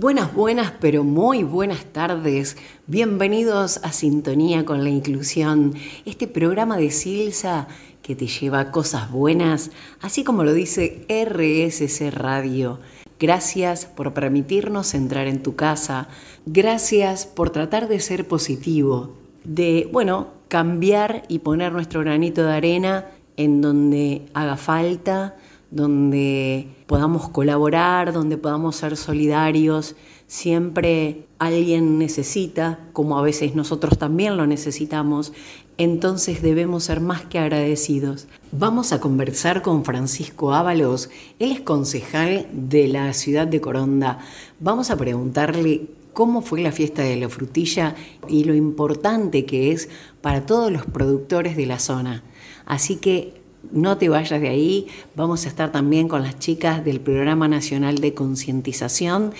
Buenas, buenas, pero muy buenas tardes. Bienvenidos a Sintonía con la Inclusión, este programa de Silsa que te lleva cosas buenas, así como lo dice RSC Radio. Gracias por permitirnos entrar en tu casa. Gracias por tratar de ser positivo, de, bueno, cambiar y poner nuestro granito de arena en donde haga falta donde podamos colaborar, donde podamos ser solidarios. Siempre alguien necesita, como a veces nosotros también lo necesitamos, entonces debemos ser más que agradecidos. Vamos a conversar con Francisco Ábalos, él es concejal de la ciudad de Coronda. Vamos a preguntarle cómo fue la fiesta de la frutilla y lo importante que es para todos los productores de la zona. Así que no te vayas de ahí, vamos a estar también con las chicas del Programa Nacional de Concientización.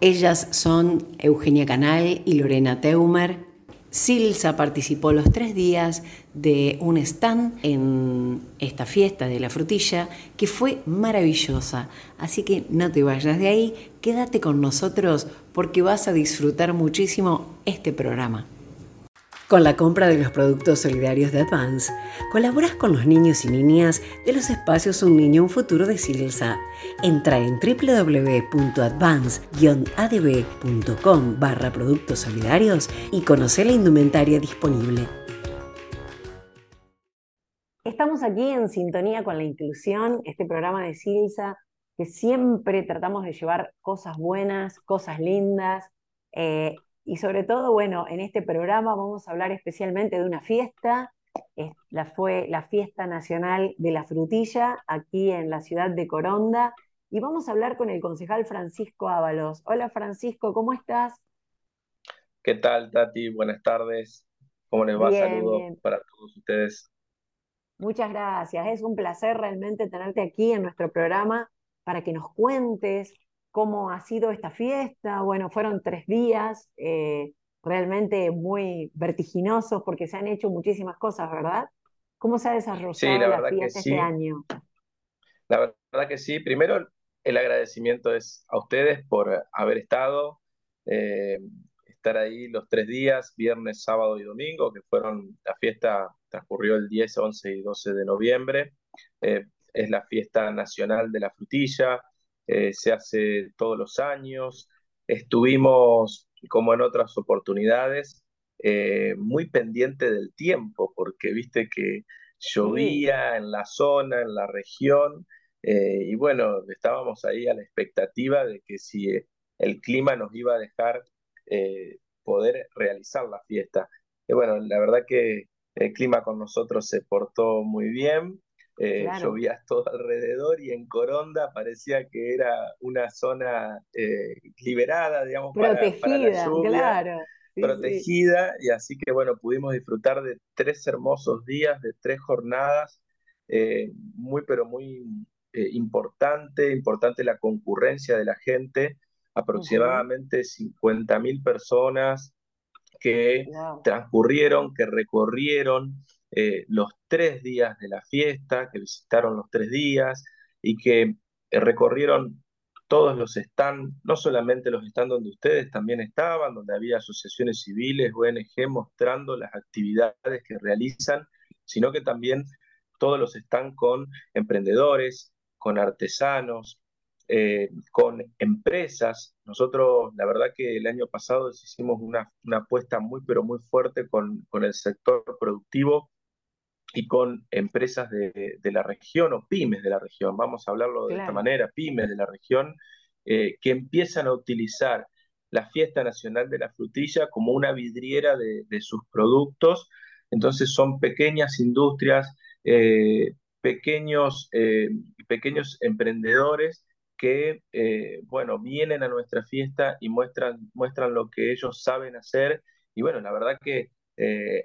Ellas son Eugenia Canal y Lorena Teumer. Silsa participó los tres días de un stand en esta fiesta de la frutilla que fue maravillosa. Así que no te vayas de ahí, quédate con nosotros porque vas a disfrutar muchísimo este programa. Con la compra de los productos solidarios de Advance, colaboras con los niños y niñas de los espacios Un Niño Un Futuro de Silsa. Entra en www.advance-adb.com barra productos solidarios y conoce la indumentaria disponible. Estamos aquí en sintonía con la inclusión, este programa de Silsa, que siempre tratamos de llevar cosas buenas, cosas lindas, eh, y sobre todo, bueno, en este programa vamos a hablar especialmente de una fiesta, la, fue la Fiesta Nacional de la Frutilla, aquí en la ciudad de Coronda, y vamos a hablar con el concejal Francisco Ábalos. Hola Francisco, ¿cómo estás? ¿Qué tal, Tati? Buenas tardes. ¿Cómo les va? Saludos para todos ustedes. Muchas gracias. Es un placer realmente tenerte aquí en nuestro programa para que nos cuentes cómo ha sido esta fiesta. Bueno, fueron tres días eh, realmente muy vertiginosos porque se han hecho muchísimas cosas, ¿verdad? ¿Cómo se ha desarrollado la, fiesta este año? La verdad que sí. Primero, el agradecimiento es a ustedes por haber estado, eh, estar ahí los tres días, viernes, sábado y domingo, que fueron, la fiesta transcurrió el 10, 11 y 12 de noviembre. Eh, es la fiesta nacional de la frutilla, eh, se hace todos los años. Estuvimos, como en otras oportunidades, eh, muy pendiente del tiempo, porque viste que llovía en la zona, en la región, eh, y bueno, estábamos ahí a la expectativa de que si el clima nos iba a dejar poder realizar la fiesta. Y bueno, la verdad que el clima con nosotros se portó muy bien, eh, llovía todo alrededor y en Coronda parecía que era una zona eh, liberada, digamos, protegida, para, la lluvia, claro. protegida, y así que bueno, pudimos disfrutar de tres hermosos días, de tres jornadas, eh, muy pero muy importante, importante la concurrencia de la gente, aproximadamente 50.000 personas que transcurrieron, que recorrieron, eh, los tres días de la fiesta, que visitaron los tres días y que eh, recorrieron todos los stands, no solamente los stands donde ustedes también estaban, donde había asociaciones civiles, ONG mostrando las actividades que realizan, sino que también todos los stands con emprendedores, con artesanos, eh, con empresas. Nosotros, la verdad que el año pasado hicimos una, apuesta muy, pero muy fuerte con, con el sector productivo y con empresas de, la región o pymes de la región, vamos a hablarlo de esta manera, pymes de la región, eh, que empiezan a utilizar la fiesta nacional de la frutilla como una vidriera de, sus productos. Entonces son pequeñas industrias, eh, pequeños, eh, pequeños emprendedores que, bueno, vienen a nuestra fiesta y muestran, muestran lo que ellos saben hacer. Y bueno, la verdad que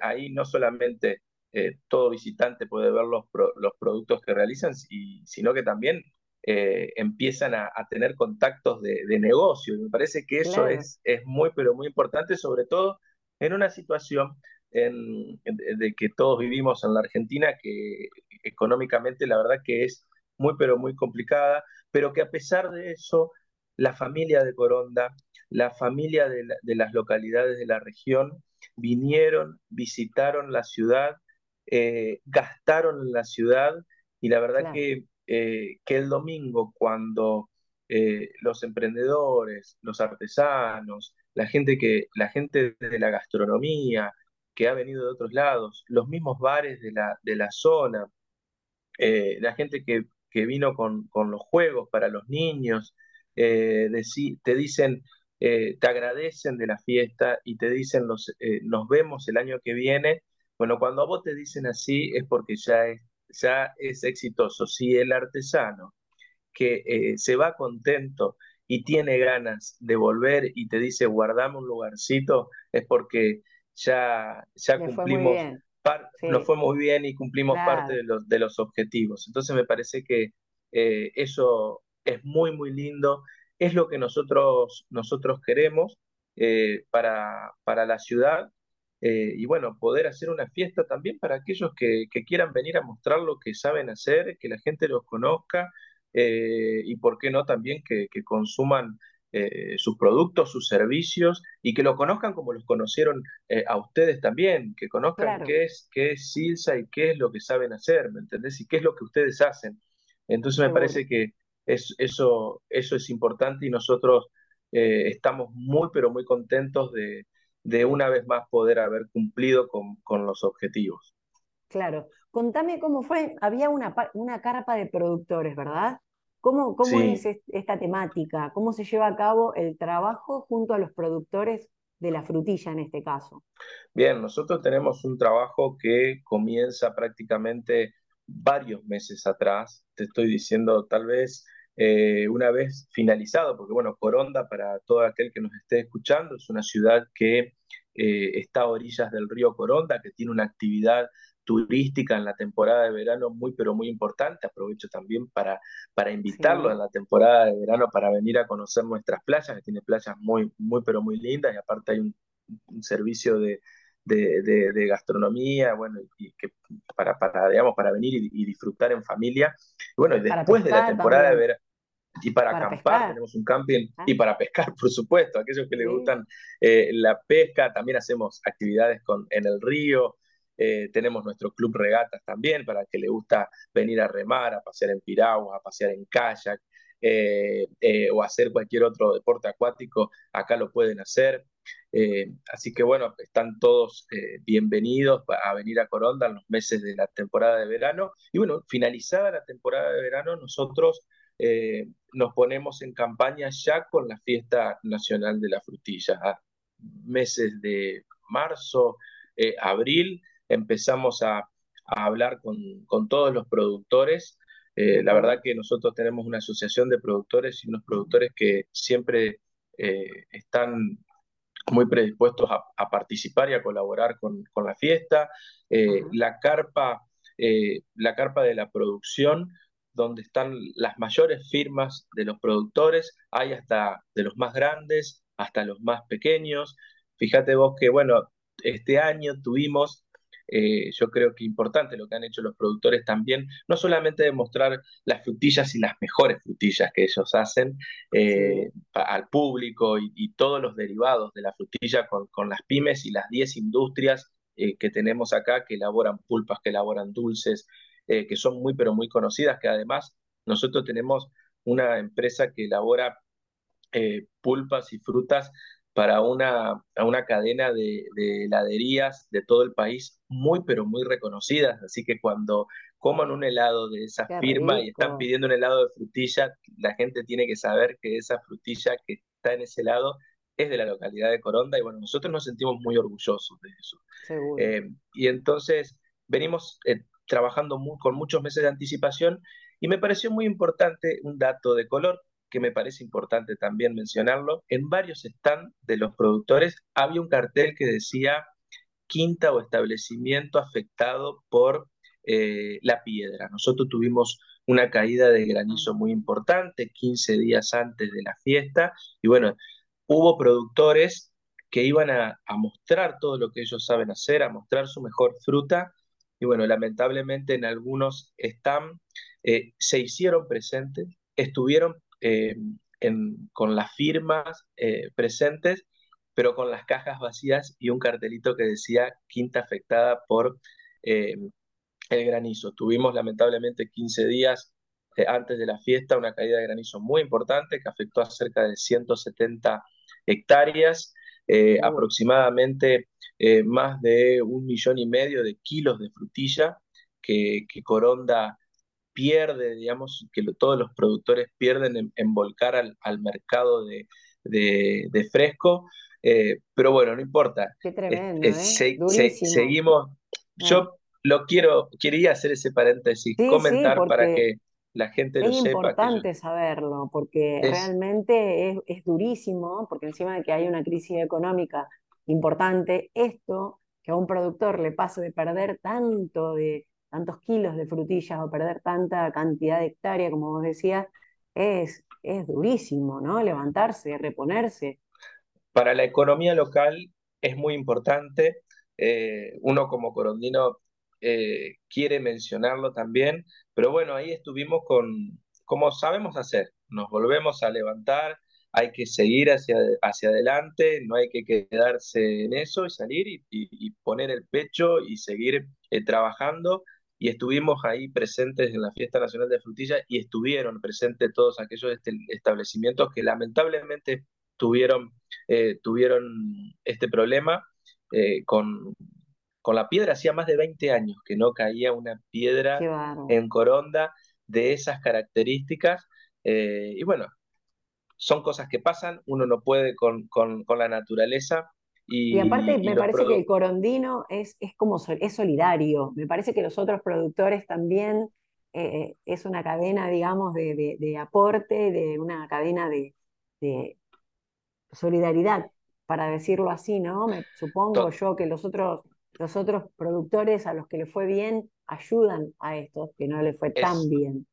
ahí no solamente eh, todo visitante puede ver los, los productos que realizan, y, sino que también eh, empiezan a, tener contactos de, negocio. Y me parece que eso es, es muy, pero muy importante, sobre todo en una situación de que todos vivimos en la Argentina, que económicamente la verdad que es muy, pero muy complicada, pero que a pesar de eso, la familia de Coronda, la familia de, las localidades de la región vinieron, visitaron la ciudad, eh, gastaron en la ciudad y la verdad que, eh, que el domingo cuando los emprendedores, los artesanos, la gente, que, la gente de la gastronomía, que ha venido de otros lados, los mismos bares de la, de la zona, eh, la gente que, vino con, los juegos para los niños, eh, te dicen, eh, te agradecen de la fiesta y te dicen, los, nos vemos el año que viene. Bueno, cuando a vos te dicen así es porque ya es, ya es exitoso. Si el artesano que se va contento y tiene ganas de volver y te dice guardame un lugarcito, es porque ya, ya cumplimos, nos fue muy bien y cumplimos parte de los, de los objetivos. Entonces me parece que eh, eso es muy, muy lindo, es lo que nosotros, nosotros queremos eh, para, para la ciudad. Eh, y bueno, poder hacer una fiesta también para aquellos que, que, quieran venir a mostrar lo que saben hacer, que la gente los conozca y por qué no también que, que consuman eh, sus productos, sus servicios y que lo conozcan como los conocieron eh, a ustedes también, que conozcan qué es qué es Silsa y qué es lo que saben hacer, ¿me entendés? Y qué es lo que ustedes hacen. Entonces me parece que es, eso, eso es importante y nosotros eh, estamos muy, pero muy contentos de, de, una vez más poder haber cumplido con, con los objetivos. Claro. Contame cómo fue, había una, una carpa de productores, ¿verdad? ¿Cómo, cómo es esta temática? ¿Cómo se lleva a cabo el trabajo junto a los productores de la frutilla en este caso? Bien, nosotros tenemos un trabajo que comienza prácticamente varios meses atrás, te estoy diciendo tal vez eh, una vez finalizado, porque bueno, Coronda, para todo aquel que nos esté escuchando, es una ciudad que eh, está a orillas del río Coronda, que tiene una actividad turística en la temporada de verano muy, pero muy importante. Aprovecho también para, para invitarlo en la temporada de verano para venir a conocer nuestras playas, que tiene playas muy, muy, pero muy lindas y aparte hay un, servicio de, de, gastronomía, bueno, y que para, para, digamos, para venir y, disfrutar en familia. Y bueno, y después de la temporada de verano, y para, acampar, tenemos un camping, ah. y para pescar, por supuesto, aquellos que les gustan eh, la pesca, también hacemos actividades con, en el río, eh, tenemos nuestro club regatas también para el que le gusta venir a remar, a pasear en piragua, a pasear en kayak eh, eh, o hacer cualquier otro deporte acuático, acá lo pueden hacer. así que bueno, están todos bienvenidos a venir a Coronda en los meses de la temporada de verano. Y bueno, finalizada la temporada de verano, nosotros nos ponemos en campaña ya con la fiesta nacional de la frutilla. A meses de marzo, abril, empezamos a, hablar con, todos los productores. Eh, la verdad que nosotros tenemos una asociación de productores y unos productores que siempre eh, están muy predispuestos a, participar y a colaborar con, la fiesta. Eh, la, carpa, la carpa de la producción, donde están las mayores firmas de los productores, hay hasta de los más grandes hasta los más pequeños. Fíjate vos que, bueno, este año tuvimos eh, yo creo que importante lo que han hecho los productores también, no solamente demostrar las frutillas y las mejores frutillas que ellos hacen eh, al público y, todos los derivados de la frutilla con, las pymes y las 10 industrias eh, que tenemos acá que elaboran pulpas, que elaboran dulces, que son muy pero muy conocidas, que además nosotros tenemos una empresa que elabora pulpas y frutas para una, una cadena de, heladerías de todo el país muy, pero muy reconocidas. Así que cuando coman un helado de esa firma y están pidiendo un helado de frutilla, la gente tiene que saber que esa frutilla que está en ese helado es de la localidad de Coronda y bueno, nosotros nos sentimos muy orgullosos de eso. Eh, y entonces venimos eh, trabajando con muchos meses de anticipación y me pareció muy importante un dato de color que me parece importante también mencionarlo, en varios stands de los productores había un cartel que decía quinta o establecimiento afectado por eh, la piedra. Nosotros tuvimos una caída de granizo muy importante 15 días antes de la fiesta y bueno, hubo productores que iban a, mostrar todo lo que ellos saben hacer, a mostrar su mejor fruta y bueno, lamentablemente en algunos stands eh, se hicieron presentes, estuvieron eh, con las firmas eh, presentes, pero con las cajas vacías y un cartelito que decía quinta afectada por eh, el granizo. Tuvimos lamentablemente 15 días antes de la fiesta una caída de granizo muy importante que afectó a cerca de 170 hectáreas, aproximadamente más de un millón y medio de kilos de frutilla que, que Coronda pierde, digamos, que todos los productores pierden en, volcar al, mercado de, fresco. Eh, pero bueno, no importa. Qué tremendo, ¿eh? seguimos. Yo lo quiero, quería hacer ese paréntesis, comentar para que la gente lo sepa. Es importante saberlo, porque realmente es, es, durísimo, porque encima de que hay una crisis económica importante, esto que a un productor le pase de perder tanto de, tantos kilos de frutillas o perder tanta cantidad de hectárea, como vos decías, es, es durísimo, ¿no? Levantarse, reponerse. Para la economía local es muy importante. Eh, uno como corondino eh, quiere mencionarlo también, pero bueno, ahí estuvimos con, como sabemos hacer, nos volvemos a levantar, hay que seguir hacia, hacia adelante, no hay que quedarse en eso y salir y, poner el pecho y seguir eh, trabajando y estuvimos ahí presentes en la Fiesta Nacional de Frutilla y estuvieron presentes todos aquellos este, establecimientos que lamentablemente tuvieron, eh, tuvieron este problema eh, con, con la piedra. Hacía más de 20 años que no caía una piedra en Coronda de esas características. Eh, y bueno, son cosas que pasan, uno no puede con, con, con la naturaleza y, aparte me parece que el corondino es, es como es solidario. Me parece que los otros productores también eh, es una cadena, digamos, de, de, aporte, de una cadena de, solidaridad, para decirlo así, ¿no? Me, supongo yo que los otros, los otros productores a los que le fue bien ayudan a estos que no le fue tan bien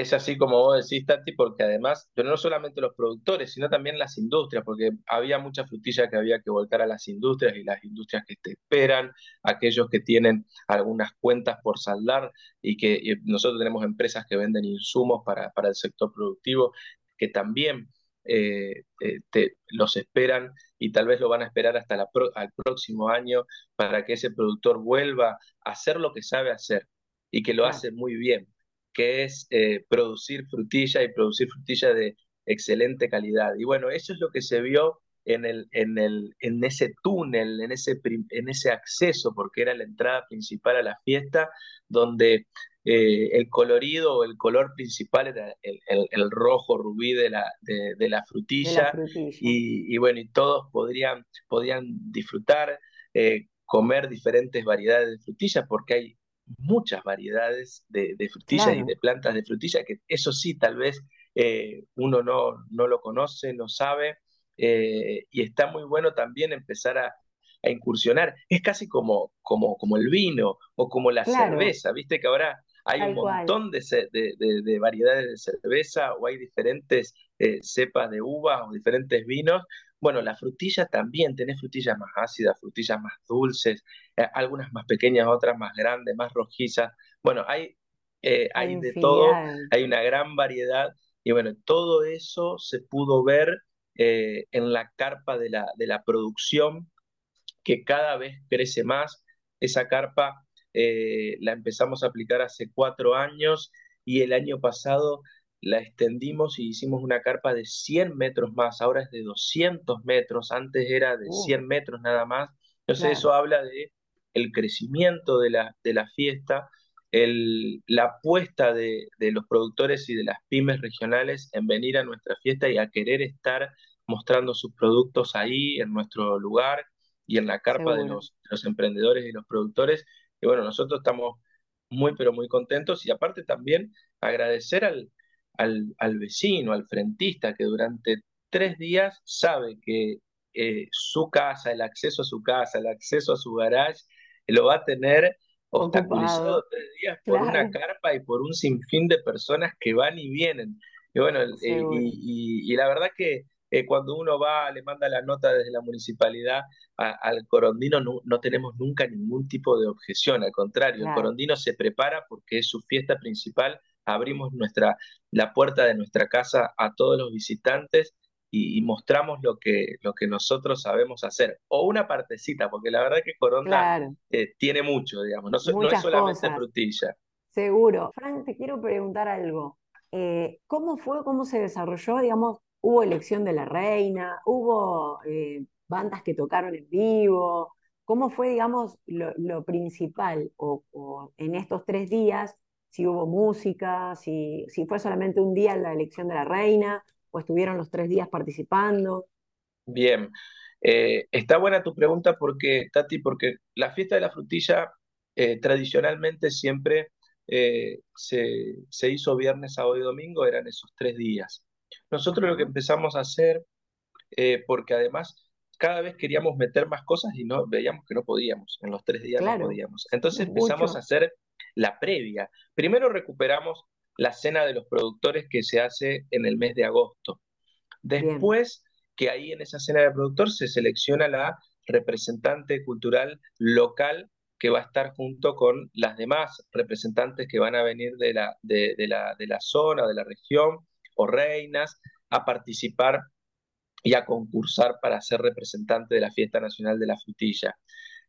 es así como vos decís, Tati, porque además, pero no solamente los productores, sino también las industrias, porque había mucha frutilla que había que volcar a las industrias y las industrias que te esperan, aquellos que tienen algunas cuentas por saldar y que nosotros tenemos empresas que venden insumos para, para el sector productivo, que también eh, eh, te, los esperan y tal vez lo van a esperar hasta la el próximo año para que ese productor vuelva a hacer lo que sabe hacer y que lo hace muy bien que es eh, producir frutilla y producir frutilla de excelente calidad. Y bueno, eso es lo que se vio en, el, en, el, en ese túnel, en ese, en ese acceso, porque era la entrada principal a la fiesta, donde eh, el colorido o el color principal era el, el, rojo rubí de la, de, la, frutilla, Y, y, bueno, y todos podrían, podían disfrutar, eh, comer diferentes variedades de frutilla, porque hay muchas variedades de, de frutillas y de plantas de frutilla, que eso sí, tal vez eh, uno no, no, lo conoce, no sabe, eh, y está muy bueno también empezar a, incursionar. Es casi como, como, como el vino o como la cerveza, viste que ahora hay un montón de, de, variedades de cerveza o hay diferentes eh, cepas de uvas o diferentes vinos bueno, la frutilla también, tenés frutillas más ácidas, frutillas más dulces, eh, algunas más pequeñas, otras más grandes, más rojizas. Bueno, hay, eh, hay, de todo, hay una gran variedad y bueno, todo eso se pudo ver eh, en la carpa de la, de la producción que cada vez crece más. Esa carpa la empezamos a aplicar hace cuatro años y el año pasado la extendimos y hicimos una carpa de 100 metros más, ahora es de 200 metros, antes era de 100 metros nada más. Entonces eso habla de el crecimiento de la, de la fiesta, el, la apuesta de, de, los productores y de las pymes regionales en venir a nuestra fiesta y a querer estar mostrando sus productos ahí, en nuestro lugar y en la carpa de los, de los emprendedores y los productores. Y bueno, nosotros estamos muy, pero muy contentos y aparte también agradecer al, al, vecino, al frentista, que durante tres días sabe que eh, su casa, el acceso a su casa, el acceso a su garage, lo va a tener obstaculizado tres días por una carpa y por un sinfín de personas que van y vienen. Y bueno, eh, y, la verdad que eh, cuando uno va, le manda la nota desde la municipalidad al corondino, no, tenemos nunca ningún tipo de objeción, al contrario, el corondino se prepara porque es su fiesta principal abrimos nuestra, la puerta de nuestra casa a todos los visitantes y, mostramos lo que, lo que nosotros sabemos hacer. O una partecita, porque la verdad que Coronda eh, tiene mucho, digamos, no, no es solamente frutilla. Seguro. Frank, te quiero preguntar algo. Eh, ¿Cómo fue, cómo se desarrolló, digamos, hubo elección de la reina, hubo eh, bandas que tocaron en vivo? ¿Cómo fue, digamos, lo, principal o, en estos tres días? Si hubo música, si, si fue solamente un día la elección de la reina, o estuvieron los tres días participando? Bien, eh, está buena tu pregunta porque, Tati, porque la fiesta de la frutilla eh, tradicionalmente siempre eh, se, se, hizo viernes, sábado y domingo, eran esos tres días. Nosotros lo que empezamos a hacer, porque además cada vez queríamos meter más cosas y no veíamos que no podíamos, en los tres días no podíamos. Entonces empezamos a hacer la previa. Primero recuperamos la cena de los productores que se hace en el mes de agosto. Después, que ahí en esa cena de productor se selecciona la representante cultural local que va a estar junto con las demás representantes que van a venir de la, de, la, de la zona, de la región o reinas, a participar y a concursar para ser representante de la Fiesta Nacional de la Frutilla.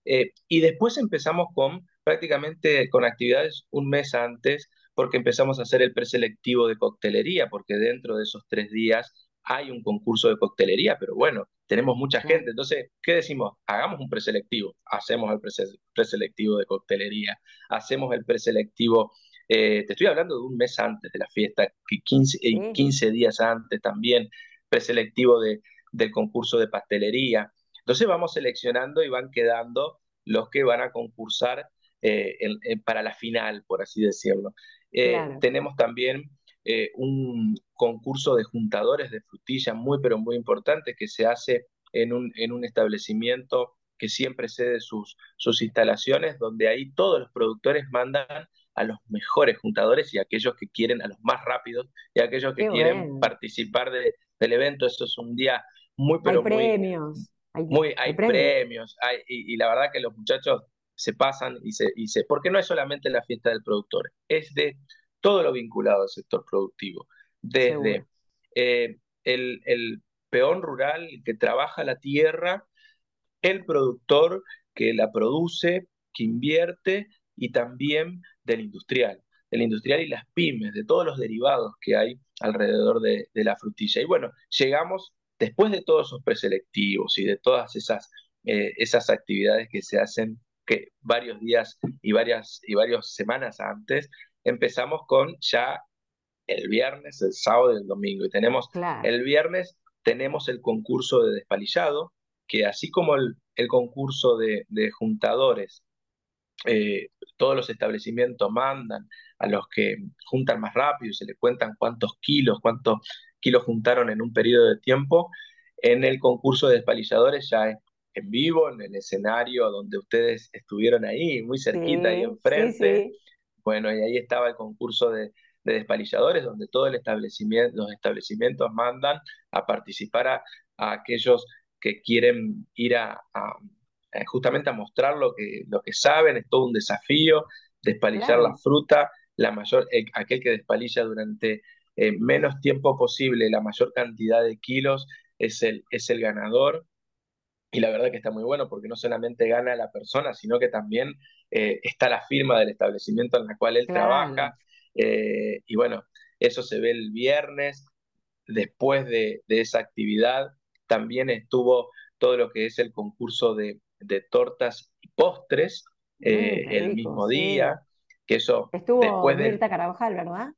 Eh, y después empezamos con prácticamente con actividades un mes antes porque empezamos a hacer el preselectivo de coctelería, porque dentro de esos tres días hay un concurso de coctelería, pero bueno, tenemos mucha gente. Entonces, ¿qué decimos? Hagamos un preselectivo. Hacemos el preselectivo de coctelería, hacemos el preselectivo. Eh, te estoy hablando de un mes antes de la fiesta, 15, 15 días antes también, preselectivo de, del concurso de pastelería. Entonces vamos seleccionando y van quedando los que van a concursar eh, para la final, por así decirlo. Eh, tenemos también eh, un concurso de juntadores de frutilla muy, pero muy importante que se hace en un, en un establecimiento que siempre cede sus, sus instalaciones, donde ahí todos los productores mandan a los mejores juntadores y aquellos que quieren, a los más rápidos y aquellos que quieren participar de, del evento. Eso es un día muy, pero hay premios. Hay, muy, hay, premios, y, y, la verdad que los muchachos se pasan y se, y se, porque no es solamente la fiesta del productor, es de todo lo vinculado al sector productivo, desde eh, el, el peón rural que trabaja la tierra, el productor que la produce, que invierte, y también del industrial, del industrial y las pymes, de todos los derivados que hay alrededor de, de la frutilla. Y bueno, llegamos después de todos esos preselectivos y de todas esas, eh, esas actividades que se hacen que varios días y varias y varias semanas antes empezamos con ya el viernes, el sábado y el domingo. Y tenemos el viernes tenemos el concurso de despalillado, que así como el, el concurso de, de juntadores, eh, todos los establecimientos mandan a los que juntan más rápido, se le cuentan cuántos kilos, cuántos kilos juntaron en un periodo de tiempo. En el concurso de despalilladores ya es en vivo, en el escenario donde ustedes estuvieron ahí, muy cerquita y enfrente. Bueno, y ahí estaba el concurso de, despalilladores, donde todos el establecimiento, los establecimientos mandan a participar a, aquellos que quieren ir a, justamente a mostrar lo que, lo que saben, es todo un desafío, despalillar la fruta, la mayor, aquel que despalilla durante eh, menos tiempo posible la mayor cantidad de kilos es el, es el ganador. Y la verdad que está muy bueno porque no solamente gana la persona, sino que también eh, está la firma del establecimiento en la cual él trabaja. Eh, y bueno, eso se ve el viernes. Después de, esa actividad, también estuvo todo lo que es el concurso de, tortas y postres mm, eh, el mismo día. Que eso estuvo después Mirta Carabajal, ¿verdad?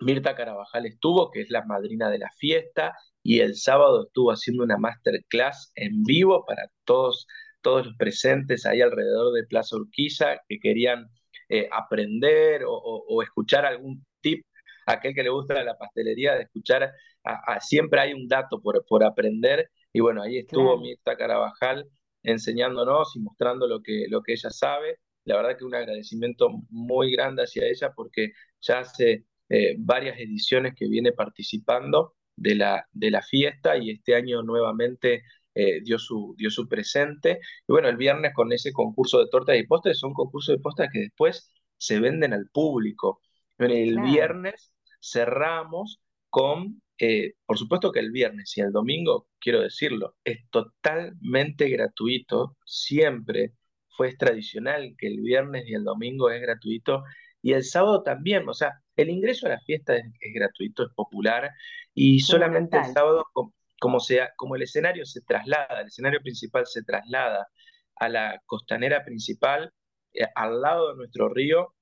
Mirta Carabajal estuvo, que es la madrina de la fiesta, y el sábado estuvo haciendo una masterclass en vivo para todos, todos los presentes ahí alrededor de Plaza Urquiza que querían eh, aprender o, escuchar algún tip, aquel que le gusta la pastelería, de escuchar, siempre hay un dato por, por aprender, y bueno, ahí estuvo Mirta Carabajal enseñándonos y mostrando lo que, lo que ella sabe. La verdad que un agradecimiento muy grande hacia ella porque ya hace eh, varias ediciones que viene participando de la, de la fiesta y este año nuevamente eh, dio, su, dio su presente. Y bueno, el viernes con ese concurso de tortas y postres, son concursos de postres que después se venden al público. El viernes cerramos con, eh, por supuesto que el viernes y el domingo, quiero decirlo, es totalmente gratuito, siempre fue tradicional que el viernes y el domingo es gratuito y el sábado también, o sea, el ingreso a la fiesta es, gratuito, es popular y solamente el sábado, como, sea, como el escenario se traslada, el escenario principal se traslada a la costanera principal, eh, al lado de nuestro río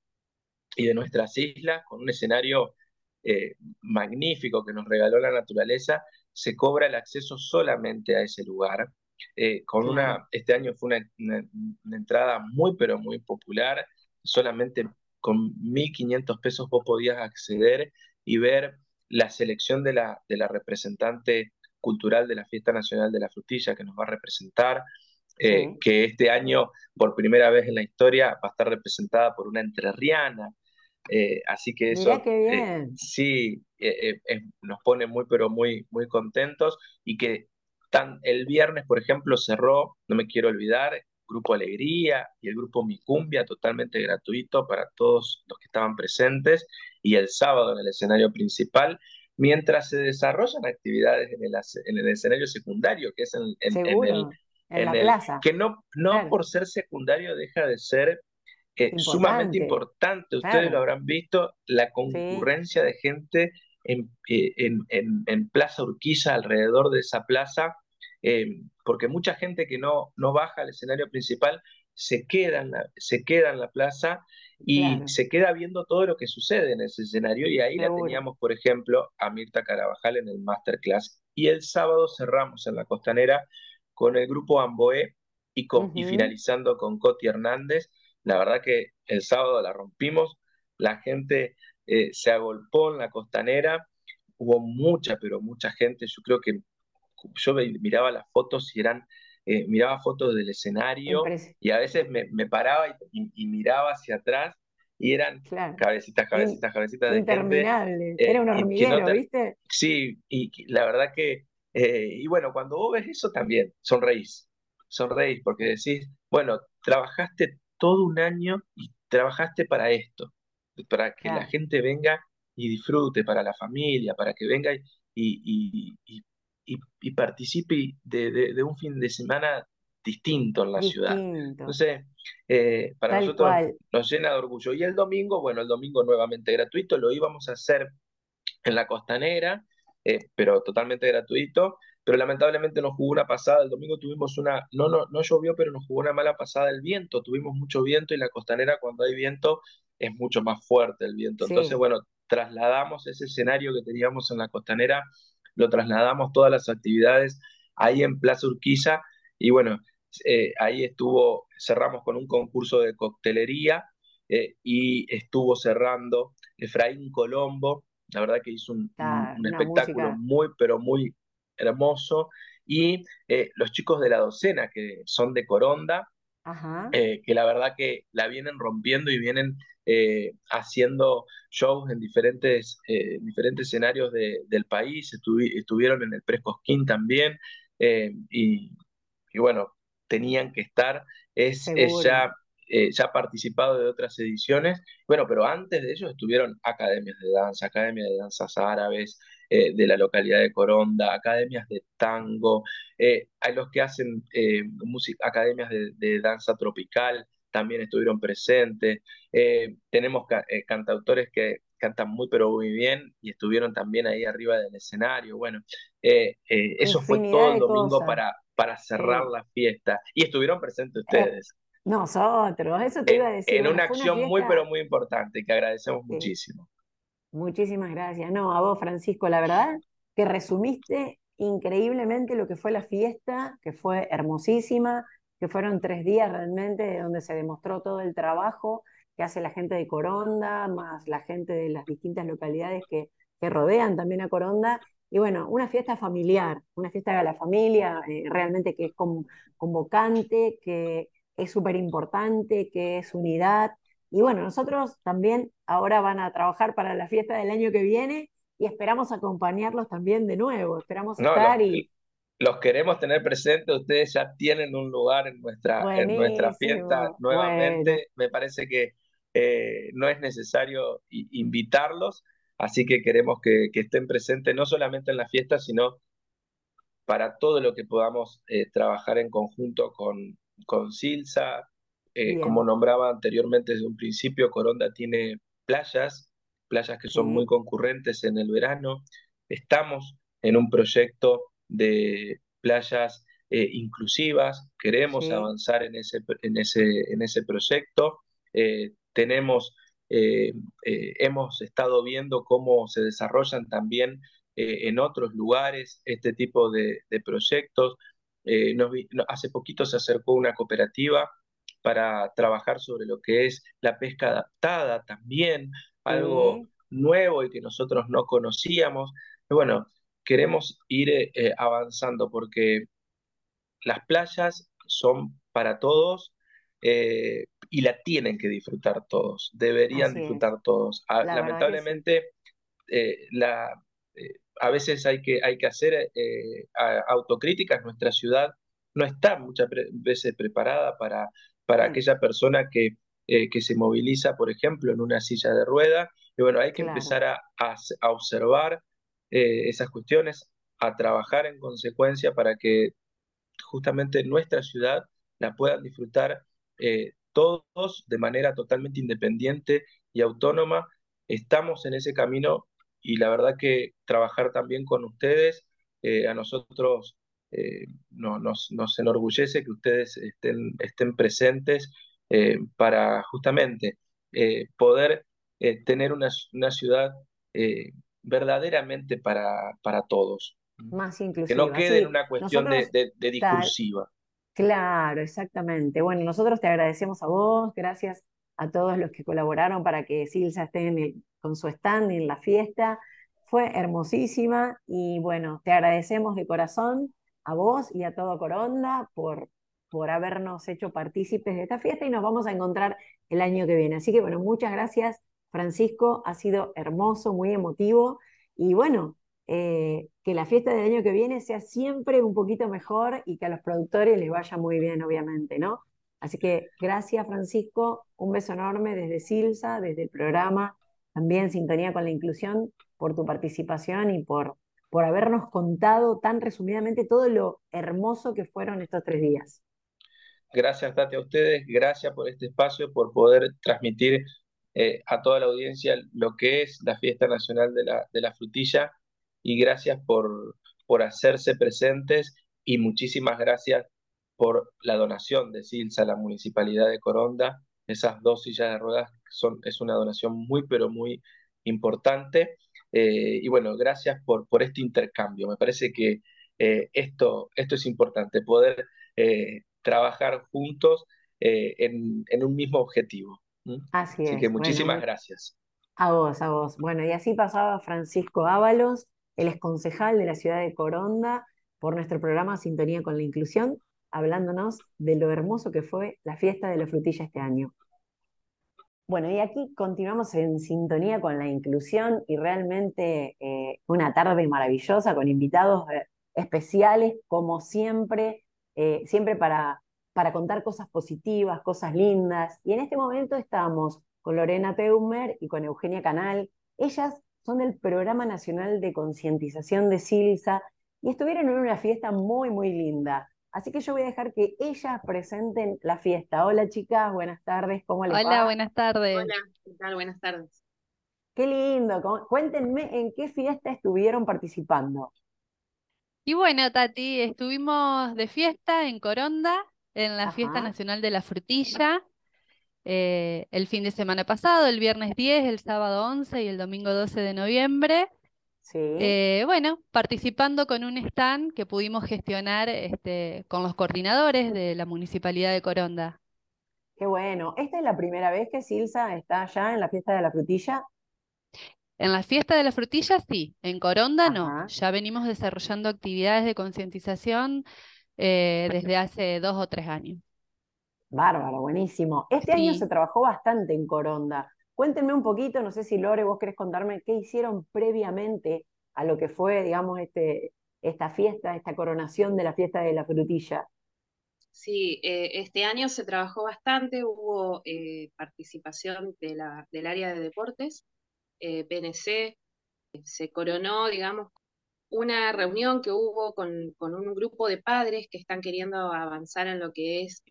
y de nuestras islas, con un escenario eh, magnífico que nos regaló la naturaleza, se cobra el acceso solamente a ese lugar. Eh, con una, este año fue una, entrada muy, pero muy popular. Solamente con 1.500 pesos vos podías acceder y ver la selección de la, de la representante cultural de la Fiesta Nacional de la Frutilla que nos va a representar. Eh, que este año, por primera vez en la historia, va a estar representada por una entrerriana, eh, así que eso eh, sí eh, nos pone muy, pero muy, muy contentos y que tan, el viernes, por ejemplo, cerró, no me quiero olvidar, Grupo Alegría y el Grupo Mi Cumbia, totalmente gratuito para todos los que estaban presentes, y el sábado en el escenario principal, mientras se desarrollan actividades en el, en el escenario secundario, que es en, el... En, la plaza. Que no, no por ser secundario deja de ser sumamente importante, ustedes lo habrán visto, la concurrencia de gente en, eh, en, en, Plaza Urquiza, alrededor de esa plaza, eh, porque mucha gente que no, no baja al escenario principal se queda en la, se queda en la plaza y se queda viendo todo lo que sucede en ese escenario. Y ahí la teníamos, por ejemplo, a Mirta Carabajal en el masterclass. Y el sábado cerramos en la costanera con el grupo Amboé y, con, y finalizando con Coti Hernández la verdad que el sábado la rompimos, la gente eh, se agolpó en la costanera, hubo mucha, pero mucha gente, yo creo que yo miraba las fotos y eran, eh, miraba fotos del escenario y a veces me, paraba y, miraba hacia atrás y eran cabecitas, cabecitas, cabecitas de Interminable, eh, era un hormiguero, ¿viste? Sí, y la verdad que, y bueno, cuando vos ves eso también, sonreís, sonreís porque decís, bueno, trabajaste todo un año y trabajaste para esto, para que la gente venga y disfrute, para la familia, para que venga y, y, participe de, un fin de semana distinto en la ciudad. Entonces, eh, para nosotros nos llena de orgullo. Y el domingo, bueno, el domingo nuevamente gratuito, lo íbamos a hacer en la costanera, eh, pero totalmente gratuito pero lamentablemente nos jugó una pasada, el domingo tuvimos una, no, no, no llovió, pero nos jugó una mala pasada el viento, tuvimos mucho viento y la costanera cuando hay viento es mucho más fuerte el viento. Entonces, bueno, trasladamos ese escenario que teníamos en la costanera, lo trasladamos todas las actividades ahí en Plaza Urquiza y bueno, eh, ahí estuvo, cerramos con un concurso de coctelería eh, y estuvo cerrando Efraín Colombo, la verdad que hizo un, un espectáculo muy, pero muy hermoso. Y eh, los chicos de la docena, que son de Coronda, eh, que la verdad que la vienen rompiendo y vienen eh, haciendo shows en diferentes, diferentes escenarios del país. estuvieron en el Prescosquín también. Y, y, bueno, tenían que estar. Es, ya ya ha participado de otras ediciones. Bueno, pero antes de ellos estuvieron academias de danza, academias de danzas árabes, eh, de la localidad de Coronda, academias de tango, eh, hay los que hacen eh, academias de, danza tropical, también estuvieron presentes, tenemos cantautores que cantan muy pero muy bien y estuvieron también ahí arriba del escenario, bueno, eso fue todo el domingo para, para cerrar la fiesta y estuvieron presentes ustedes. Nosotros, eso te iba a decir. En una acción muy, pero muy importante que agradecemos muchísimo. Muchísimas gracias. No, a vos, Francisco, la verdad que resumiste increíblemente lo que fue la fiesta, que fue hermosísima, que fueron tres días realmente donde se demostró todo el trabajo que hace la gente de Coronda, más la gente de las distintas localidades que, que rodean también a Coronda. Y bueno, una fiesta familiar, una fiesta de la familia, eh, realmente que es convocante, que es súper importante, que es unidad, y bueno, nosotros también ahora van a trabajar para la fiesta del año que viene y esperamos acompañarlos también de nuevo. Esperamos estar y. Los queremos tener presentes, ustedes ya tienen un lugar en nuestra, en nuestra fiesta nuevamente. Me parece que eh, no es necesario invitarlos, así que queremos que, estén presentes no solamente en la fiesta, sino para todo lo que podamos eh, trabajar en conjunto con, con Silsa. Eh, como nombraba anteriormente desde un principio, Coronda tiene playas, playas que son muy concurrentes en el verano. Estamos en un proyecto de playas eh, inclusivas, queremos avanzar en ese, en ese, en ese proyecto. Eh, tenemos, eh, hemos estado viendo cómo se desarrollan también en otros lugares este tipo de, proyectos. hace poquito se acercó una cooperativa para trabajar sobre lo que es la pesca adaptada también, algo nuevo y que nosotros no conocíamos. bueno, queremos ir avanzando porque las playas son para todos eh, y la tienen que disfrutar todos, deberían disfrutar todos. Ah, lamentablemente, eh, la, eh, a veces hay que, hay que hacer autocríticas, nuestra ciudad no está muchas veces preparada para, para aquella persona que, que se moviliza, por ejemplo, en una silla de rueda. Y bueno, hay que empezar a, a observar esas cuestiones, a trabajar en consecuencia para que justamente nuestra ciudad la puedan disfrutar eh, todos de manera totalmente independiente y autónoma. Estamos en ese camino y la verdad que trabajar también con ustedes, eh, a nosotros eh, no, nos, enorgullece que ustedes estén, estén presentes para justamente poder tener una, una ciudad verdaderamente para, para todos. Más inclusiva. Que no quede en una cuestión de, discursiva. Claro, exactamente. Bueno, nosotros te agradecemos a vos, gracias a todos los que colaboraron para que Silsa esté con su stand en la fiesta. Fue hermosísima y bueno, te agradecemos de corazón a vos y a todo Coronda por, por habernos hecho partícipes de esta fiesta y nos vamos a encontrar el año que viene. Así que bueno, muchas gracias Francisco, ha sido hermoso, muy emotivo y bueno, eh, que la fiesta del año que viene sea siempre un poquito mejor y que a los productores les vaya muy bien, obviamente, ¿no? Así que gracias, Francisco. Un beso enorme desde Silsa, desde el programa, también Sintonía con la Inclusión, por tu participación y por, por habernos contado tan resumidamente todo lo hermoso que fueron estos tres días. Gracias, Tati, a ustedes. Gracias por este espacio, por poder transmitir eh, a toda la audiencia lo que es la Fiesta Nacional de la, de la Frutilla y gracias por, por hacerse presentes y muchísimas gracias por la donación de Silsa a la Municipalidad de Coronda. Esas dos sillas de ruedas son, es una donación muy, pero muy importante. Eh, y bueno, gracias por, por este intercambio. Me parece que eh, esto, esto es importante, poder eh, trabajar juntos en, en, un mismo objetivo. Así, Así que muchísimas gracias. A vos, a vos. Bueno, y así pasaba Francisco Ábalos, él es concejal de la ciudad de Coronda por nuestro programa Sintonía con la Inclusión, hablándonos de lo hermoso que fue la fiesta de la frutilla este año. Bueno, y aquí continuamos en sintonía con la inclusión y realmente eh, una tarde maravillosa con invitados eh, especiales, como siempre, eh, siempre para, para contar cosas positivas, cosas lindas. Y en este momento estamos con Lorena Teumer y con Eugenia Canal. Ellas son del Programa Nacional de Concientización de Silsa y estuvieron en una fiesta muy, muy linda. Así que yo voy a dejar que ellas presenten la fiesta. Hola chicas, buenas tardes, ¿cómo les va? Hola, buenas tardes. Hola, ¿qué tal? Buenas tardes. Qué lindo, cuéntenme en qué fiesta estuvieron participando. Y bueno, Tati, estuvimos de fiesta en Coronda, en la Fiesta Nacional de la Frutilla. Eh, el fin de semana pasado, el viernes 10, el sábado 11 y el domingo 12 de noviembre. Sí. Eh, bueno, participando con un stand que pudimos gestionar este, con los coordinadores de la Municipalidad de Coronda. Qué bueno. ¿Esta es la primera vez que Silsa está allá en la fiesta de la frutilla? En la fiesta de la frutilla sí, en Coronda no. Ya venimos desarrollando actividades de concientización eh, desde hace dos o tres años. Bárbaro, buenísimo. Este año se trabajó bastante en Coronda. Cuéntenme un poquito, no sé si Lore, vos querés contarme qué hicieron previamente a lo que fue, digamos, este, esta fiesta, esta coronación de la fiesta de la frutilla. Sí, eh, este año se trabajó bastante, hubo eh, participación del área de deportes, eh, PNC, se coronó, digamos, una reunión que hubo con, con, un grupo de padres que están queriendo avanzar en lo que es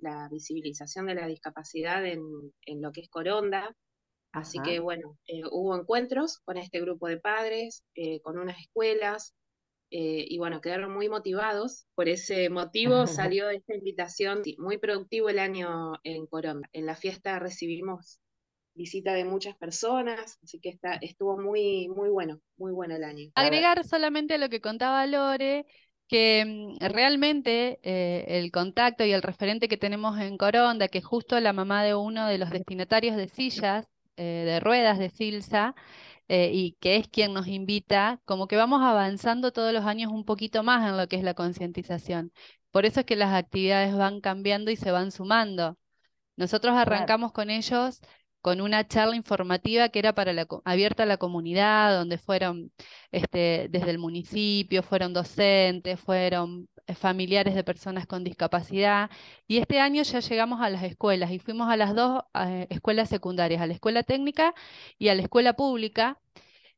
la visibilización de la discapacidad en, en lo que es Coronda. Así que bueno, hubo encuentros con este grupo de padres, con unas escuelas, eh, y bueno, quedaron muy motivados. Por ese motivo salió esta invitación. muy productivo el año en Coronda. En la fiesta recibimos visita de muchas personas, así que está, estuvo muy, muy bueno, muy bueno el año. Agregar solamente a lo que contaba Lore, que mm, realmente eh, el contacto y el referente que tenemos en Coronda, que justo la mamá de uno de los destinatarios de sillas, eh, de ruedas de Silsa, eh, y que es quien nos invita, como que vamos avanzando todos los años un poquito más en lo que es la concientización. Por eso es que las actividades van cambiando y se van sumando. Nosotros arrancamos con ellos con una charla informativa que era para la, abierta a la comunidad, donde fueron este, desde el municipio, fueron docentes, fueron eh, familiares de personas con discapacidad. Y este año ya llegamos a las escuelas y fuimos a las dos eh, escuelas secundarias, a la escuela técnica y a la escuela pública.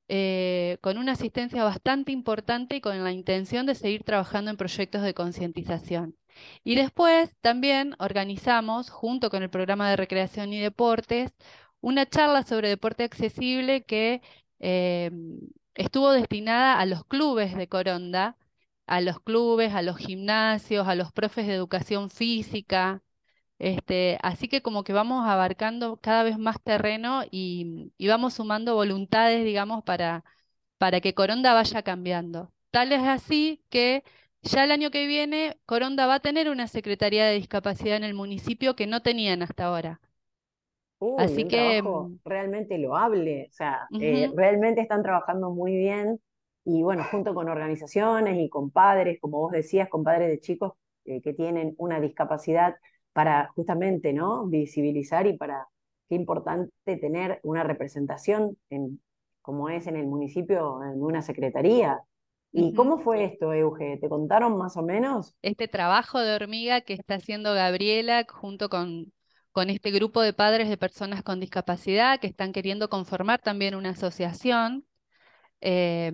Eh, con una asistencia bastante importante y con la intención de seguir trabajando en proyectos de concientización. Y después también organizamos, junto con el programa de recreación y deportes, una charla sobre deporte accesible que eh, estuvo destinada a los clubes de Coronda, a los clubes, a los gimnasios, a los profes de educación física. Este, así que como que vamos abarcando cada vez más terreno y, y vamos sumando voluntades, digamos, para, para que Coronda vaya cambiando. Tal es así que ya el año que viene, Coronda va a tener una Secretaría de Discapacidad en el municipio que no tenían hasta ahora. Así que mm, realmente loable, o sea, eh, realmente están trabajando muy bien y bueno, junto con organizaciones y con padres, como vos decías, con padres de chicos eh, que tienen una discapacidad para justamente, ¿no? Visibilizar y para qué importante tener una representación en, como es en el municipio, en una secretaría. ¿Y cómo fue esto, Euge? ¿Te contaron más o menos? Este trabajo de hormiga que está haciendo Gabriela junto con, con este grupo de padres de personas con discapacidad que están queriendo conformar también una asociación eh,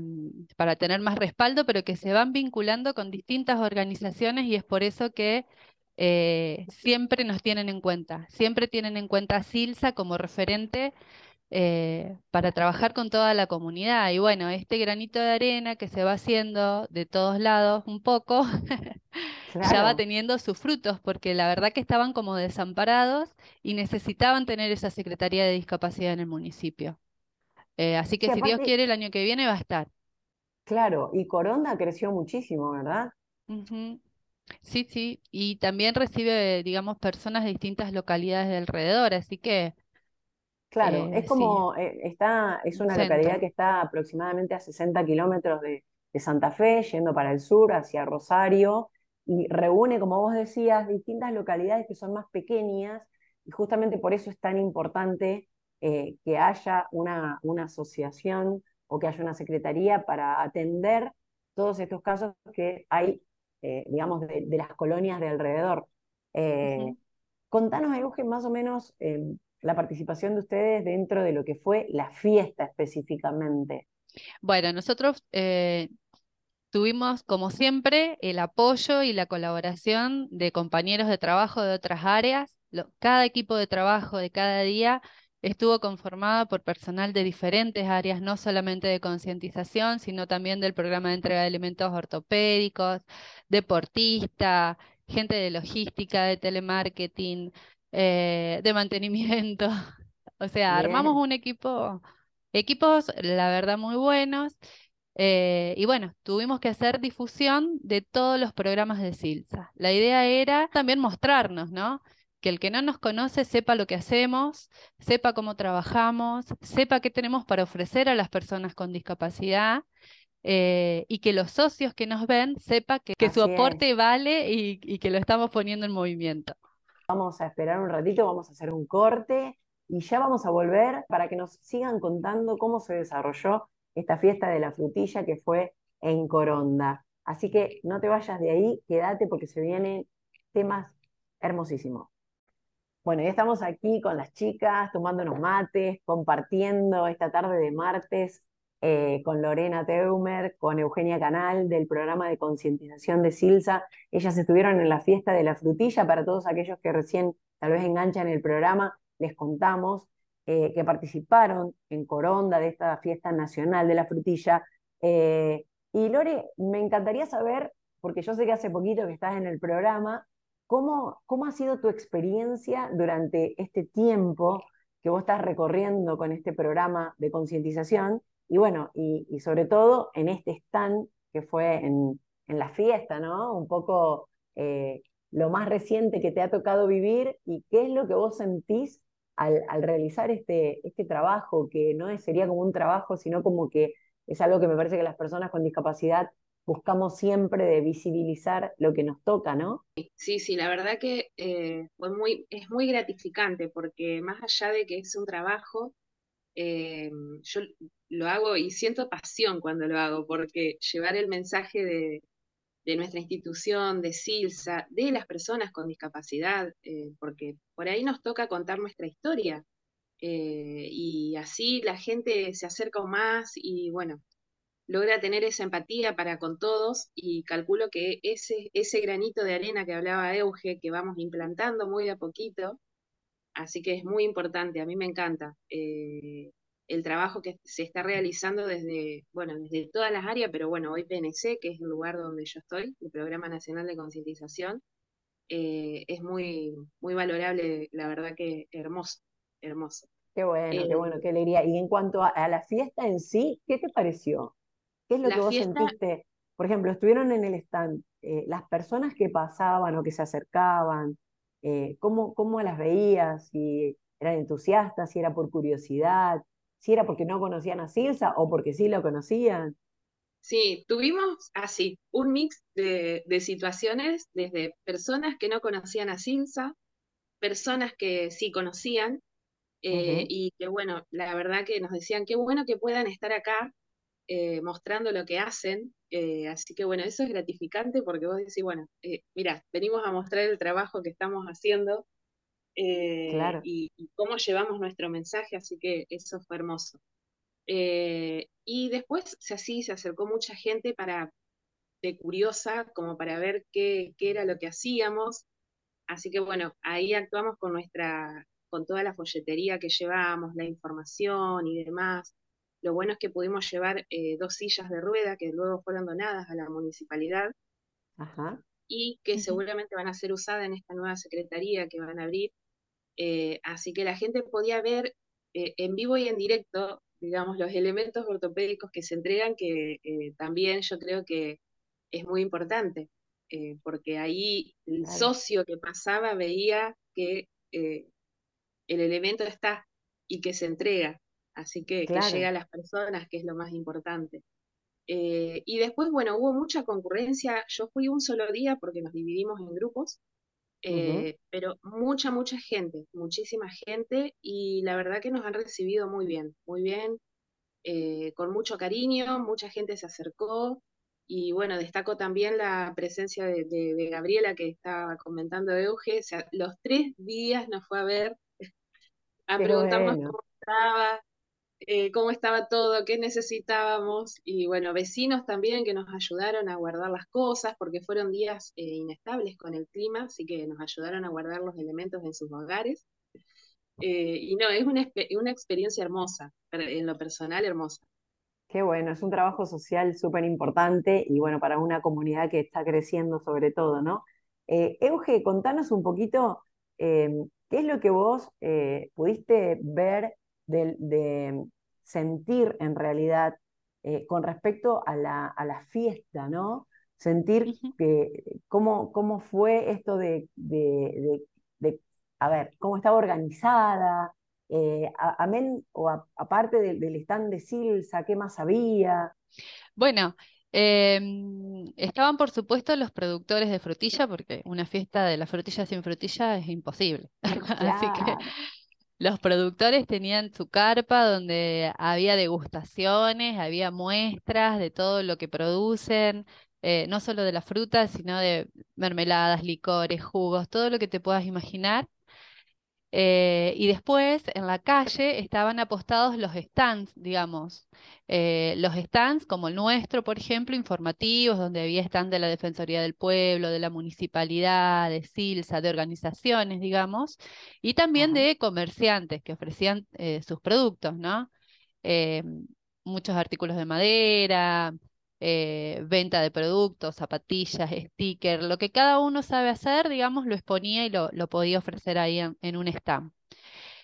para tener más respaldo, pero que se van vinculando con distintas organizaciones y es por eso que eh, siempre nos tienen en cuenta, siempre tienen en cuenta a Silsa como referente eh, para trabajar con toda la comunidad. Y bueno, este granito de arena que se va haciendo de todos lados un poco, ya va teniendo sus frutos, porque la verdad que estaban como desamparados y necesitaban tener esa Secretaría de Discapacidad en el municipio. Eh, así que si Dios quiere, el año que viene va a estar. Claro, y Coronda creció muchísimo, ¿verdad? Sí, sí, y también recibe, digamos, personas de distintas localidades de alrededor, así que Claro, es eh, como, eh, está, es una localidad que está aproximadamente a 60 kilómetros de, Santa Fe, yendo para el sur, hacia Rosario, y reúne, como vos decías, distintas localidades que son más pequeñas, y justamente por eso es tan importante eh, que haya una, una asociación o que haya una secretaría para atender todos estos casos que hay, digamos, de, las colonias de alrededor. Contanos, Eugen, más o menos em, la participación de ustedes dentro de lo que fue la fiesta específicamente? Bueno, nosotros eh, tuvimos, como siempre, el apoyo y la colaboración de compañeros de trabajo de otras áreas. cada equipo de trabajo de cada día estuvo conformado por personal de diferentes áreas, no solamente de concientización, sino también del programa de entrega de elementos ortopédicos, deportista, gente de logística, de telemarketing, eh, de mantenimiento. O sea, armamos un equipo, equipos, la verdad, muy buenos. Eh, y bueno, tuvimos que hacer difusión de todos los programas de Silsa. La idea era también mostrarnos, ¿no? Que el que no nos conoce sepa lo que hacemos, sepa cómo trabajamos, sepa qué tenemos para ofrecer a las personas con discapacidad eh, y que los socios que nos ven sepa que, su aporte vale y que lo estamos poniendo en movimiento. Vamos a esperar un ratito, vamos a hacer un corte y ya vamos a volver para que nos sigan contando cómo se desarrolló esta fiesta de la frutilla que fue en Coronda. Así que no te vayas de ahí, quédate porque se vienen temas hermosísimos. Bueno, ya estamos aquí con las chicas, tomando unos mates, compartiendo esta tarde de martes eh, con Lorena Teumer, con Eugenia Canal del programa de concientización de Silsa. Ellas estuvieron en la fiesta de la frutilla, para todos aquellos que recién tal vez enganchan el programa, les contamos eh, que participaron en Coronda de esta fiesta nacional de la frutilla. Eh, y Lore, me encantaría saber, porque yo sé que hace poquito que estás en el programa, ¿Cómo, ¿Cómo ha sido tu experiencia durante este tiempo que vos estás recorriendo con este programa de concientización? Y bueno, y, sobre todo en este stand que fue en, en la fiesta, ¿no? Un poco eh, lo más reciente que te ha tocado vivir y qué es lo que vos sentís al, al realizar este, este trabajo, que no sería como un trabajo, sino como que es algo que me parece que las personas con discapacidad buscamos siempre de visibilizar lo que nos toca, ¿no? Sí, sí, la verdad que eh, fue muy, es muy gratificante porque más allá de que es un trabajo, eh, yo lo hago y siento pasión cuando lo hago, porque llevar el mensaje de, nuestra institución, de SILSA, de las personas con discapacidad, eh, porque por ahí nos toca contar nuestra historia. y así la gente se acerca más y bueno, logra tener esa empatía para con todos y calculo que ese, ese granito de arena que hablaba Euge, que vamos implantando muy a poquito, así que es muy importante, a mí me encanta eh, el trabajo que se está realizando desde, bueno, desde todas las áreas, pero bueno, hoy PNC, que es el lugar donde yo estoy, el Programa Nacional de Concientización, eh, es muy, muy valorable, la verdad que hermoso, hermoso. Qué bueno, qué bueno, qué alegría. Y en cuanto a la fiesta en sí, ¿qué te pareció? ¿Qué es lo que vos sentiste? Por ejemplo, estuvieron en el stand, eh, las personas que pasaban o que se acercaban, eh, ¿cómo, ¿cómo las veías? Si eran entusiastas, si era por curiosidad, si era porque no conocían a Silsa o porque sí lo conocían. Sí, tuvimos así un mix de, situaciones, desde personas que no conocían a Silsa, personas que sí conocían, eh, y que bueno, la verdad que nos decían, qué bueno que puedan estar acá eh, mostrando lo que hacen. Eh, así que bueno, eso es gratificante porque vos decís, bueno, eh, mira, venimos a mostrar el trabajo que estamos haciendo y, cómo llevamos nuestro mensaje, así que eso fue hermoso. y después así se acercó mucha gente para de curiosa, como para ver qué, qué era lo que hacíamos. Así que bueno, ahí actuamos con nuestra, con toda la folletería que llevamos, la información y demás. Lo bueno es que pudimos llevar eh, dos sillas de rueda que luego fueron donadas a la municipalidad y que seguramente van a ser usadas en esta nueva secretaría que van a abrir. Eh, así que la gente podía ver eh, en vivo y en directo, digamos, los elementos ortopédicos que se entregan, que también yo creo que es muy importante, porque ahí el socio que pasaba veía que el elemento está y que se entrega así que, que llega a las personas, que es lo más importante. Eh, y después, bueno, hubo mucha concurrencia. Yo fui un solo día porque nos dividimos en grupos, eh, pero mucha, mucha gente, muchísima gente, y la verdad que nos han recibido muy bien, muy bien, eh, con mucho cariño, mucha gente se acercó. Y bueno, destaco también la presencia de, Gabriela que estaba comentando Euge. O sea, los tres días nos fue a ver a preguntarnos cómo estaba, eh, cómo estaba todo, qué necesitábamos, y bueno, vecinos también que nos ayudaron a guardar las cosas, porque fueron días eh, inestables con el clima, así que nos ayudaron a guardar los elementos en sus hogares. Eh, y no, es una, una experiencia hermosa, en lo personal hermosa. Qué bueno, es un trabajo social súper importante y bueno, para una comunidad que está creciendo sobre todo, ¿no? Euge, contanos un poquito qué es lo que vos pudiste ver de, sentir en realidad eh, con respecto a la, a la, fiesta, ¿no? Sentir que cómo, cómo fue esto de, de, a ver, cómo estaba organizada, eh, amén, o aparte del, stand de Silsa, ¿qué más había? Bueno, em, estaban por supuesto los productores de frutilla, porque una fiesta de la frutilla sin frutilla es imposible. Así que los productores tenían su carpa donde había degustaciones, había muestras de todo lo que producen. eh, no solo de la fruta, sino de mermeladas, licores, jugos, todo lo que te puedas imaginar. Eh, y después en la calle estaban apostados los stands, digamos. Eh, los stands como el nuestro, por ejemplo, informativos, donde había stand de la Defensoría del Pueblo, de la municipalidad, de Silsa, de organizaciones, digamos, y también de comerciantes que ofrecían eh, sus productos, ¿no? muchos artículos de madera, venta de productos, zapatillas, stickers, lo que cada uno sabe hacer, digamos, lo exponía y lo, podía ofrecer ahí en, un stand,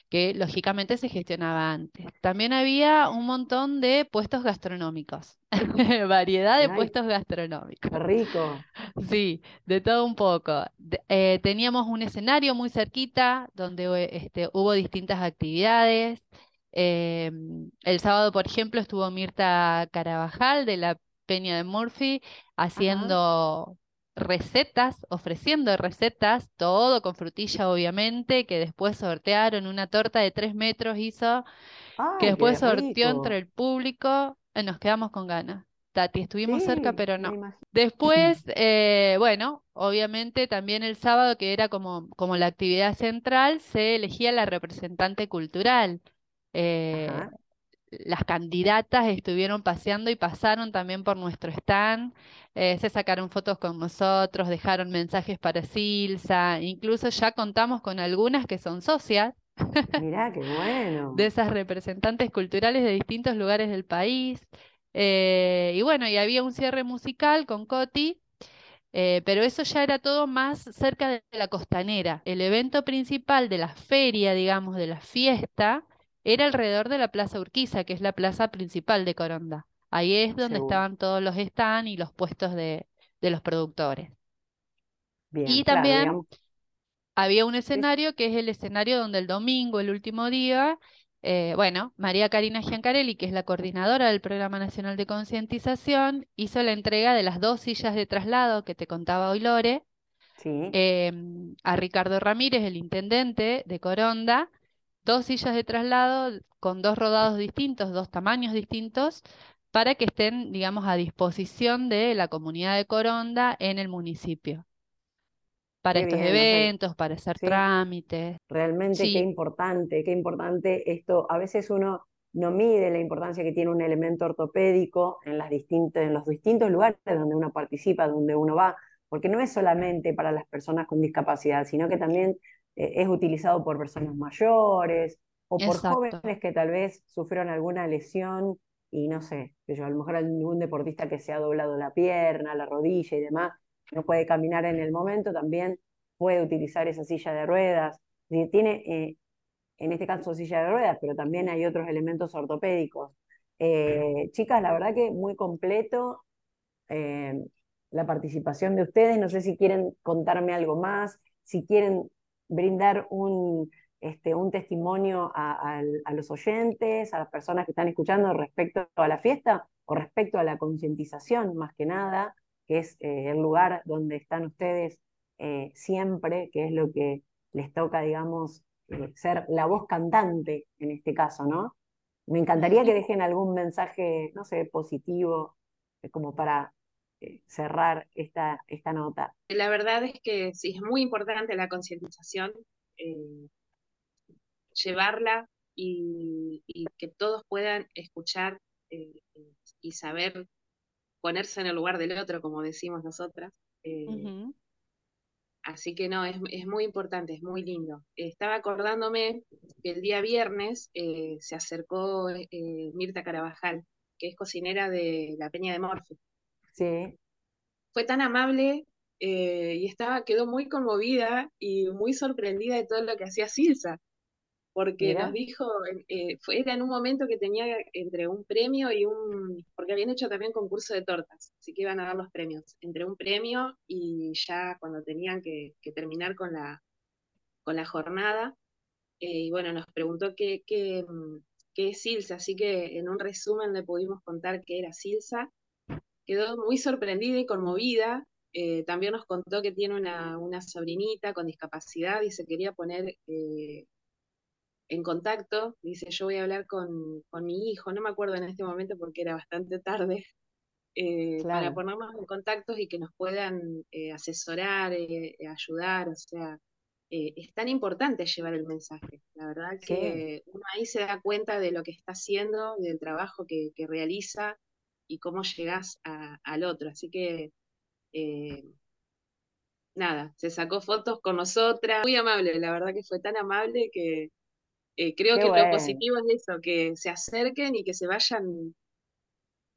que lógicamente se gestionaba antes. También había un montón de puestos gastronómicos, variedad de puestos gastronómicos. rico. Sí, de todo un poco. Eh, teníamos un escenario muy cerquita donde este, hubo distintas actividades. Em, el sábado, por ejemplo, estuvo Mirta Carabajal de la Peña de Murphy haciendo recetas, ofreciendo recetas, todo con frutilla obviamente, que después sortearon una torta de tres metros hizo, que después sorteó entre el público, eh, nos quedamos con ganas. Tati, estuvimos cerca, pero no. Después, eh, bueno, obviamente también el sábado, que era como, como la actividad central, se elegía la representante cultural. Eh, las candidatas estuvieron paseando y pasaron también por nuestro stand, eh, se sacaron fotos con nosotros, dejaron mensajes para Silsa, incluso ya contamos con algunas que son socias. Mirá, qué bueno. de esas representantes culturales de distintos lugares del país. Eh, y bueno, y había un cierre musical con Coti, eh, pero eso ya era todo más cerca de la costanera. El evento principal de la feria, digamos, de la fiesta, era alrededor de la Plaza Urquiza, que es la plaza principal de Coronda. Ahí es donde estaban todos los stands y los puestos de, los productores. y también había un escenario que es el escenario donde el domingo, el último día, eh, bueno, María Karina Giancarelli, que es la coordinadora del Programa Nacional de Concientización, hizo la entrega de las dos sillas de traslado que te contaba hoy Lore, em, a Ricardo Ramírez, el intendente de Coronda, dos sillas de traslado con dos rodados distintos, dos tamaños distintos, para que estén, digamos, a disposición de la comunidad de Coronda en el municipio. Para estos eventos, para hacer trámites. Realmente qué importante, qué importante esto. A veces uno no mide la importancia que tiene un elemento ortopédico en, las distintas, en los distintos lugares donde uno participa, donde uno va, porque no es solamente para las personas con discapacidad, sino que también eh, es utilizado por personas mayores o por jóvenes que tal vez sufrieron alguna lesión y no sé, que yo, a lo mejor algún deportista que se ha doblado la pierna, la rodilla y demás, no puede caminar en el momento, también puede utilizar esa silla de ruedas. Tiene, eh, en este caso, silla de ruedas, pero también hay otros elementos ortopédicos. Eh, chicas, la verdad que muy completo la participación de ustedes. No sé si quieren contarme algo más, si quieren brindar un, este, un testimonio a, los oyentes, a las personas que están escuchando respecto a la fiesta o respecto a la concientización, más que nada, que es eh, el lugar donde están ustedes eh, siempre, que es lo que les toca, digamos, eh, ser la voz cantante en este caso, ¿no? Me encantaría que dejen algún mensaje, no sé, positivo, como para cerrar esta, esta nota? La verdad es que sí, es muy importante la concientización, eh, llevarla y, que todos puedan escuchar eh, y saber ponerse en el lugar del otro, como decimos nosotras. Así que no, es, es, muy importante, es muy lindo. Estaba acordándome que el día viernes se acercó Mirta Carabajal, que es cocinera de la Peña de Morfe. Fue tan amable eh, y estaba, quedó muy conmovida y muy sorprendida de todo lo que hacía Silsa, porque nos dijo, eh, fue, era en un momento que tenía entre un premio y un, porque habían hecho también concurso de tortas, así que iban a dar los premios, entre un premio y ya cuando tenían que, terminar con la, con la jornada, eh, y bueno, nos preguntó qué, qué, qué es Silsa, así que en un resumen le pudimos contar qué era Silsa, quedó muy sorprendida y conmovida. Eh, también nos contó que tiene una, sobrinita con discapacidad y se quería poner eh, en contacto. Dice, yo voy a hablar con, mi hijo, no me acuerdo en este momento porque era bastante tarde. eh, para ponernos en contacto y que nos puedan asesorar, ayudar, o sea, es tan importante llevar el mensaje. La verdad que uno ahí se da cuenta de lo que está haciendo, del trabajo que, realiza y cómo llegas al otro. Así que nada, se sacó fotos con nosotras, muy amable, la verdad que fue tan amable que creo que lo positivo es eso, que se acerquen y que se vayan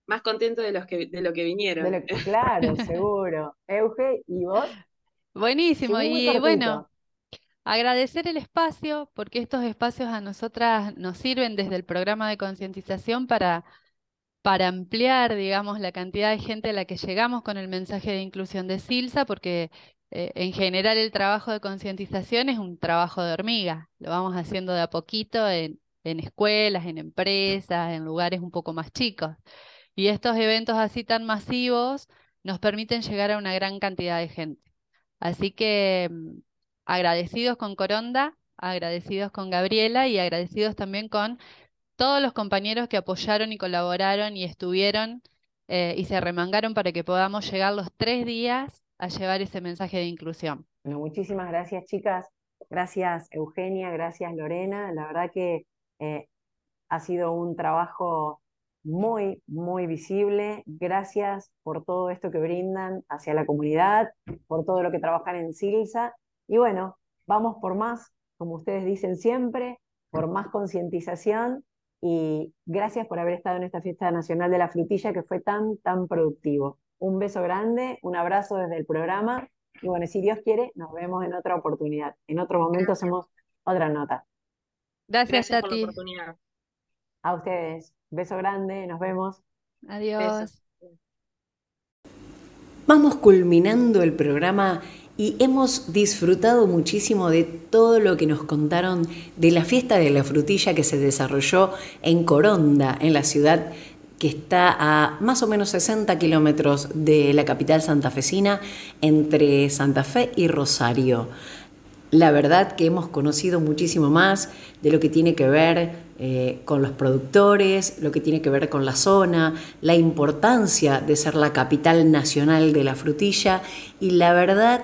más contentos de, los que, de lo que vinieron. claro, seguro. Euge, ¿y vos? Buenísimo, y bueno, agradecer el espacio, porque estos espacios a nosotras nos sirven desde el programa de concientización para, para ampliar, digamos, la cantidad de gente a la que llegamos con el mensaje de inclusión de Silsa, porque eh, en general el trabajo de concientización es un trabajo de hormiga, lo vamos haciendo de a poquito en, en escuelas, en empresas, en lugares un poco más chicos. Y estos eventos así tan masivos nos permiten llegar a una gran cantidad de gente. Así que mm, agradecidos con Coronda, agradecidos con Gabriela y agradecidos también con todos los compañeros que apoyaron y colaboraron y estuvieron eh, y se remangaron para que podamos llegar los tres días a llevar ese mensaje de inclusión. Bueno, muchísimas gracias chicas, gracias Eugenia, gracias Lorena, la verdad que eh, ha sido un trabajo muy, muy visible. Gracias por todo esto que brindan hacia la comunidad, por todo lo que trabajan en Silsa. Y bueno, vamos por más, como ustedes dicen siempre, por más concientización. Y gracias por haber estado en esta fiesta nacional de la frutilla que fue tan, tan productivo. Un beso grande, un abrazo desde el programa. Y bueno, si Dios quiere, nos vemos en otra oportunidad. En otro momento hacemos otra nota. Gracias, Tati. por la oportunidad. A ustedes. Beso grande, nos vemos. Adiós. Vamos culminando el programa y hemos disfrutado muchísimo de todo lo que nos contaron de la fiesta de la frutilla que se desarrolló en Coronda, en la ciudad que está a más o menos 60 kilómetros de la capital santafesina, entre Santa Fe y Rosario. La verdad que hemos conocido muchísimo más de lo que tiene que ver eh, con los productores, lo que tiene que ver con la zona, la importancia de ser la capital nacional de la frutilla y la verdad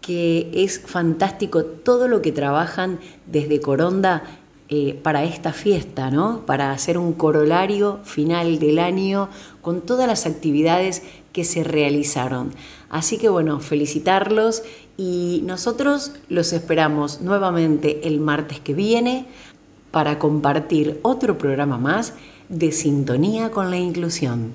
que es fantástico todo lo que trabajan desde Coronda eh, para esta fiesta, ¿no? Para hacer un corolario final del año con todas las actividades que se realizaron. Así que bueno, felicitarlos y nosotros los esperamos nuevamente el martes que viene para compartir otro programa más de Sintonía con la Inclusión.